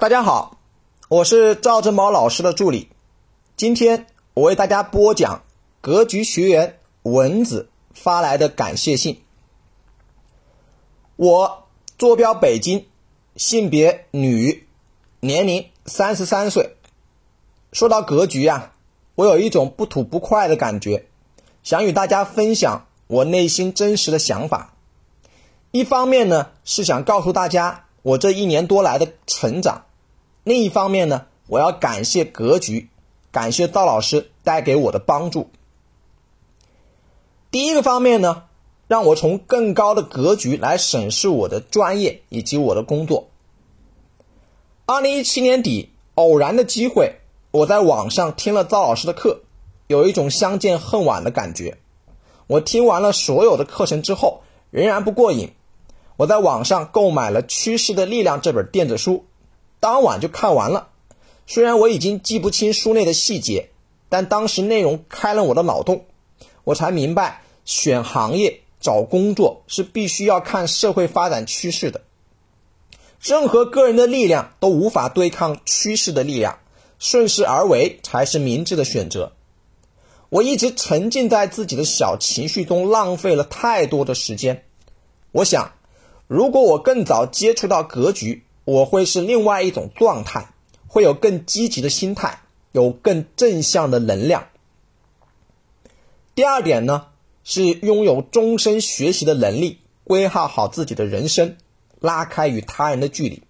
大家好，我是赵正宝老师的助理。今天我为大家播讲格局学员蚊子发来的感谢信。我坐标北京，性别女，年龄三十三岁。说到格局啊，我有一种不吐不快的感觉，想与大家分享我内心真实的想法。一方面呢，是想告诉大家我这一年多来的成长。另一方面呢，我要感谢格局，感谢赵老师带给我的帮助。第一个方面呢，让我从更高的格局来审视我的专业以及我的工作。二零一七年底，偶然的机会，我在网上听了赵老师的课，有一种相见恨晚的感觉。我听完了所有的课程之后，仍然不过瘾。我在网上购买了《趋势的力量》这本电子书。当晚就看完了，虽然我已经记不清书内的细节，但当时内容开了我的脑洞，我才明白选行业、找工作是必须要看社会发展趋势的。任何个人的力量都无法对抗趋势的力量，顺势而为才是明智的选择。我一直沉浸在自己的小情绪中，浪费了太多的时间。我想，如果我更早接触到格局，我会是另外一种状态，会有更积极的心态，有更正向的能量。第二点呢，是拥有终身学习的能力，规划好自己的人生，拉开与他人的距离。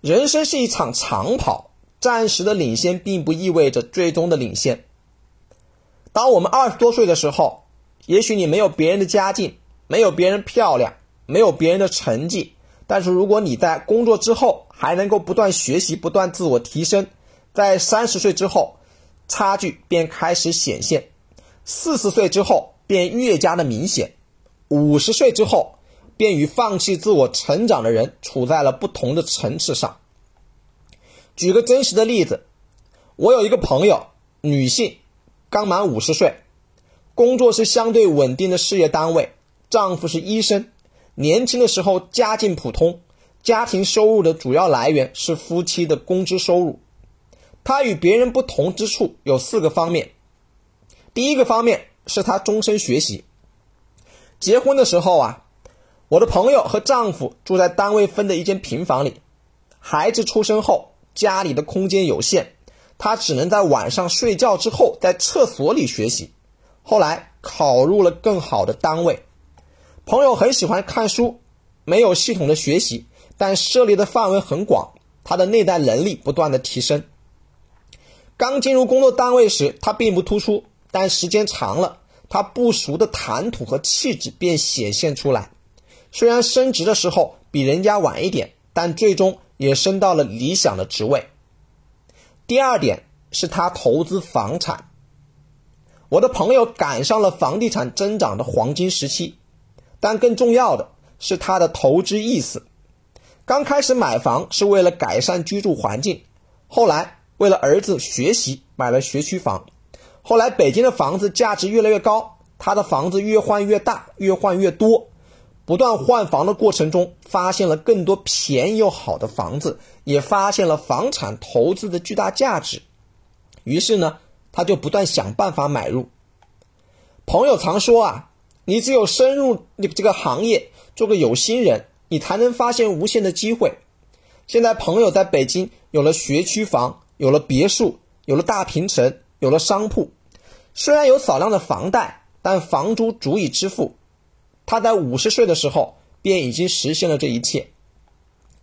人生是一场长跑，暂时的领先并不意味着最终的领先。当我们二十多岁的时候，也许你没有别人的家境，没有别人漂亮，没有别人的成绩。但是，如果你在工作之后还能够不断学习、不断自我提升，在三十岁之后，差距便开始显现；四十岁之后便越加的明显；五十岁之后，便与放弃自我成长的人处在了不同的层次上。举个真实的例子，我有一个朋友，女性，刚满五十岁，工作是相对稳定的事业单位，丈夫是医生。年轻的时候家境普通，家庭收入的主要来源是夫妻的工资收入。他与别人不同之处有四个方面。第一个方面是他终身学习。结婚的时候啊，我的朋友和丈夫住在单位分的一间平房里。孩子出生后，家里的空间有限，他只能在晚上睡觉之后在厕所里学习。后来考入了更好的单位。朋友很喜欢看书，没有系统的学习，但涉猎的范围很广，他的内在能力不断的提升。刚进入工作单位时，他并不突出，但时间长了，他不熟的谈吐和气质便显现出来。虽然升职的时候比人家晚一点，但最终也升到了理想的职位。第二点是他投资房产，我的朋友赶上了房地产增长的黄金时期。但更重要的是他的投资意识。刚开始买房是为了改善居住环境，后来为了儿子学习买了学区房。后来北京的房子价值越来越高，他的房子越换越大，越换越多。不断换房的过程中，发现了更多便宜又好的房子，也发现了房产投资的巨大价值。于是呢，他就不断想办法买入。朋友常说啊。你只有深入你这个行业，做个有心人，你才能发现无限的机会。现在朋友在北京有了学区房，有了别墅，有了大平层，有了商铺。虽然有少量的房贷，但房租足以支付。他在五十岁的时候便已经实现了这一切。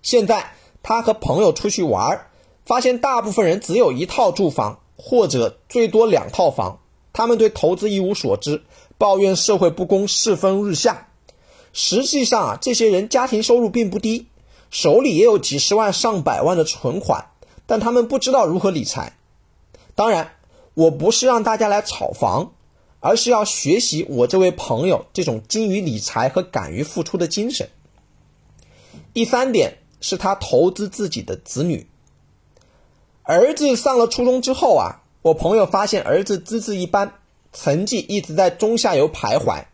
现在他和朋友出去玩，发现大部分人只有一套住房，或者最多两套房。他们对投资一无所知。抱怨社会不公，世风日下。实际上啊，这些人家庭收入并不低，手里也有几十万、上百万的存款，但他们不知道如何理财。当然，我不是让大家来炒房，而是要学习我这位朋友这种精于理财和敢于付出的精神。第三点是他投资自己的子女。儿子上了初中之后啊，我朋友发现儿子资质一般。成绩一直在中下游徘徊，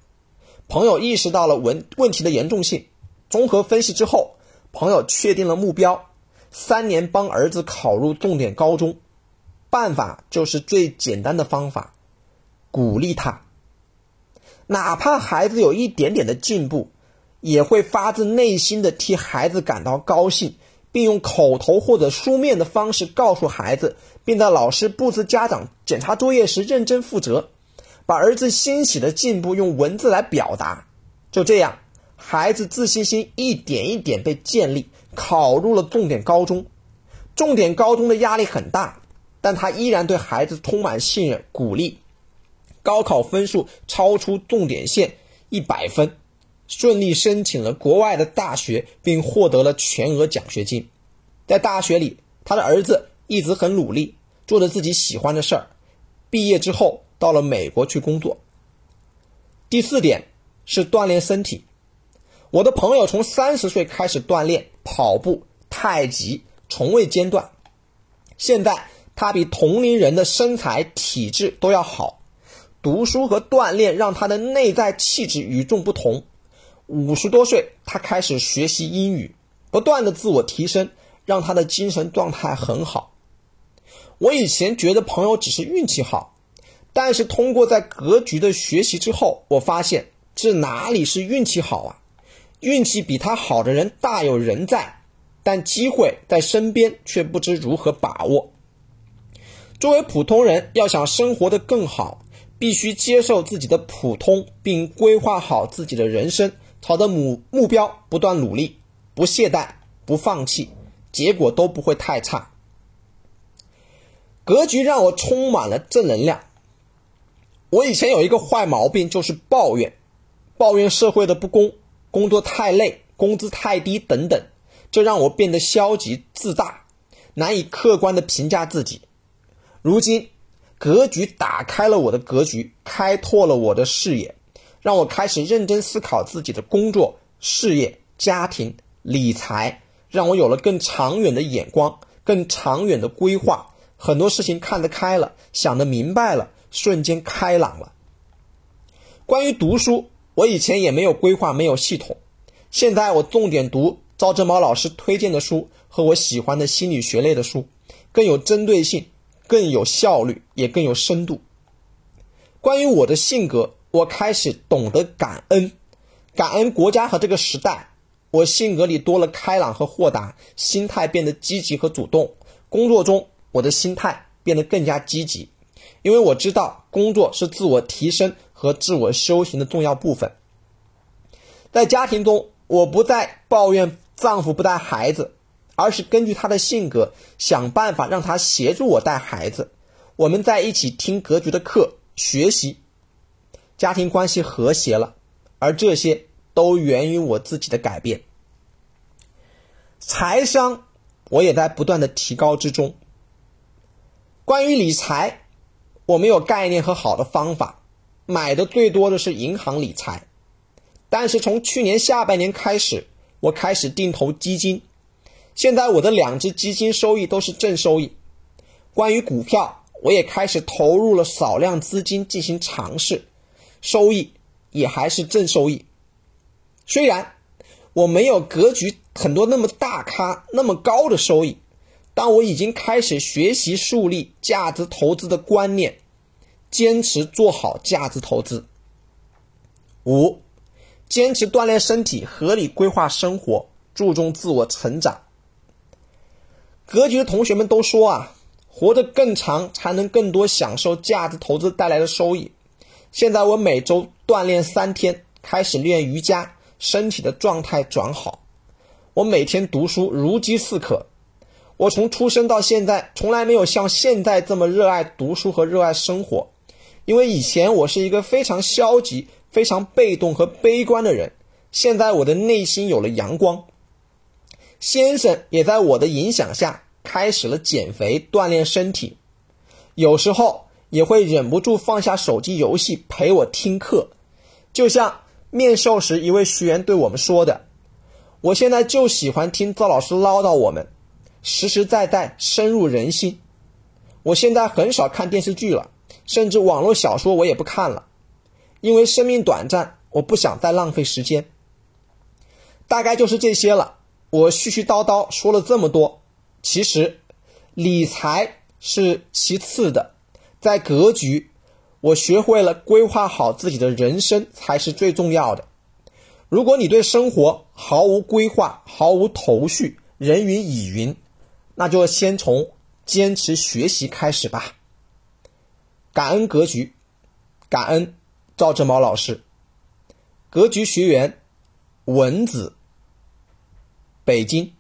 朋友意识到了问问题的严重性，综合分析之后，朋友确定了目标，三年帮儿子考入重点高中，办法就是最简单的方法，鼓励他。哪怕孩子有一点点的进步，也会发自内心的替孩子感到高兴，并用口头或者书面的方式告诉孩子，并在老师布置家长检查作业时认真负责，把儿子欣喜的进步用文字来表达。就这样，孩子自信心一点一点被建立，考入了重点高中。重点高中的压力很大，但他依然对孩子充满信任、鼓励。高考分数超出重点线一百分，顺利申请了国外的大学，并获得了全额奖学金。在大学里，他的儿子一直很努力，做着自己喜欢的事儿。毕业之后，到了美国去工作。第四点是锻炼身体。我的朋友从三十岁开始锻炼跑步、太极，从未间断。现在他比同龄人的身材、体质都要好。读书和锻炼让他的内在气质与众不同。五十多岁，他开始学习英语，不断的自我提升，让他的精神状态很好。我以前觉得朋友只是运气好，但是通过在格局的学习之后，我发现这哪里是运气好啊？运气比他好的人大有人在，但机会在身边却不知如何把握。作为普通人，要想生活的更好。必须接受自己的普通，并规划好自己的人生，朝着目目标不断努力，不懈怠，不放弃，结果都不会太差。格局让我充满了正能量。我以前有一个坏毛病，就是抱怨，抱怨社会的不公，工作太累，工资太低等等，这让我变得消极自大，难以客观的评价自己。如今。格局打开了我的格局，开拓了我的视野，让我开始认真思考自己的工作、事业、家庭、理财，让我有了更长远的眼光、更长远的规划。很多事情看得开了，想得明白了，瞬间开朗了。关于读书，我以前也没有规划，没有系统。现在我重点读赵正宝老师推荐的书和我喜欢的心理学类的书，更有针对性。更有效率，也更有深度。关于我的性格，我开始懂得感恩，感恩国家和这个时代。我性格里多了开朗和豁达，心态变得积极和主动。工作中，我的心态变得更加积极，因为我知道工作是自我提升和自我修行的重要部分。在家庭中，我不再抱怨丈夫不带孩子。而是根据他的性格想办法让他协助我带孩子，我们在一起听格局的课学习，家庭关系和谐了，而这些都源于我自己的改变。财商我也在不断的提高之中。关于理财，我没有概念和好的方法，买的最多的是银行理财，但是从去年下半年开始，我开始定投基金。现在我的两只基金收益都是正收益。关于股票，我也开始投入了少量资金进行尝试，收益也还是正收益。虽然我没有格局很多那么大咖那么高的收益，但我已经开始学习树立价值投资的观念，坚持做好价值投资。五，坚持锻炼身体，合理规划生活，注重自我成长。格局的同学们都说啊，活得更长才能更多享受价值投资带来的收益。现在我每周锻炼三天，开始练瑜伽，身体的状态转好。我每天读书如饥似渴。我从出生到现在，从来没有像现在这么热爱读书和热爱生活。因为以前我是一个非常消极、非常被动和悲观的人，现在我的内心有了阳光。先生也在我的影响下开始了减肥锻炼身体，有时候也会忍不住放下手机游戏陪我听课。就像面授时一位学员对我们说的：“我现在就喜欢听赵老师唠叨我们，实实在在深入人心。我现在很少看电视剧了，甚至网络小说我也不看了，因为生命短暂，我不想再浪费时间。大概就是这些了。”我絮絮叨叨说了这么多，其实理财是其次的，在格局，我学会了规划好自己的人生才是最重要的。如果你对生活毫无规划、毫无头绪、人云亦云，那就先从坚持学习开始吧。感恩格局，感恩赵正毛老师，格局学员文子，北京。